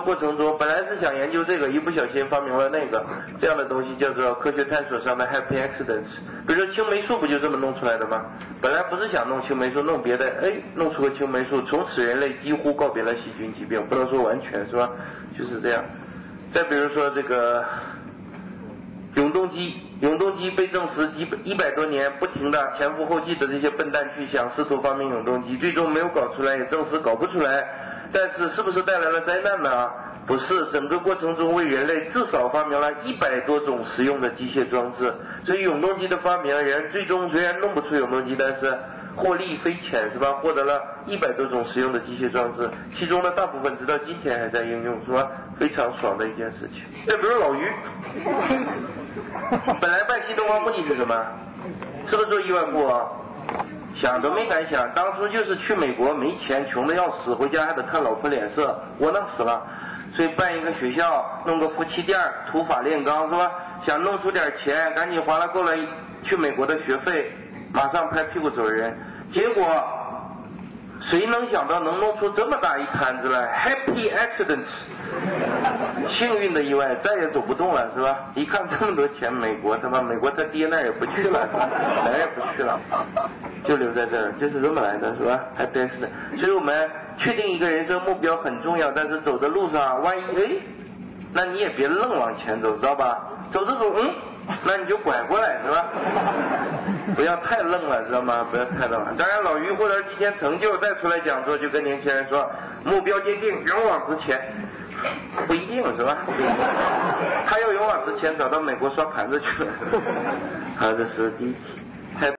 过程中，本来是想研究这个，一不小心发明了那个，这样的东西叫做科学探索上的 happy accidents。比如说青霉素不就这么弄出来的吗？本来不是想弄青霉素，弄别的，哎，弄出个青霉素，从此人类几乎告别了细菌疾病，不能说完全是吧？就是这样。再比如说这个永动机，永动机被证实几百一百多年不停的前赴后继的这些笨蛋去想试图发明永动机，最终没有搞出来，也证实搞不出来。但是是不是带来了灾难呢？不是，整个过程中为人类至少发明了一百多种实用的机械装置。所以永动机的发明人最终虽然弄不出永动机，但是获利匪浅，是吧？获得了一百多种实用的机械装置，其中的大部分直到今天还在应用，是吧？非常爽的一件事情。再比如老于，本来办新东方目的是什么？是不是做亿万富翁？想都没敢想，当初就是去美国没钱，穷的要死，回家还得看老婆脸色，窝囊死了。所以办一个学校，弄个夫妻店，土法炼钢，是吧？想弄出点钱，赶紧花了够了去美国的学费，马上拍屁股走人。结果谁能想到能弄出这么大一摊子来？Happy accidents，幸运的意外，再也走不动了，是吧？一看这么多钱，美国他妈美国他爹那也不去了，哪也不去了。就留在这儿，就是这么来的，是吧？还真是的。所以我们确定一个人生目标很重要，但是走的路上，万一哎，那你也别愣往前走，知道吧？走着走，嗯，那你就拐过来，是吧？不要太愣了，知道吗？不要太愣了。当然，老于获得今天成就，再出来讲座，就跟年轻人说，目标坚定，勇往直前。不一定是吧？他要勇往直前，找到美国刷盘子去了。好，这是第一题。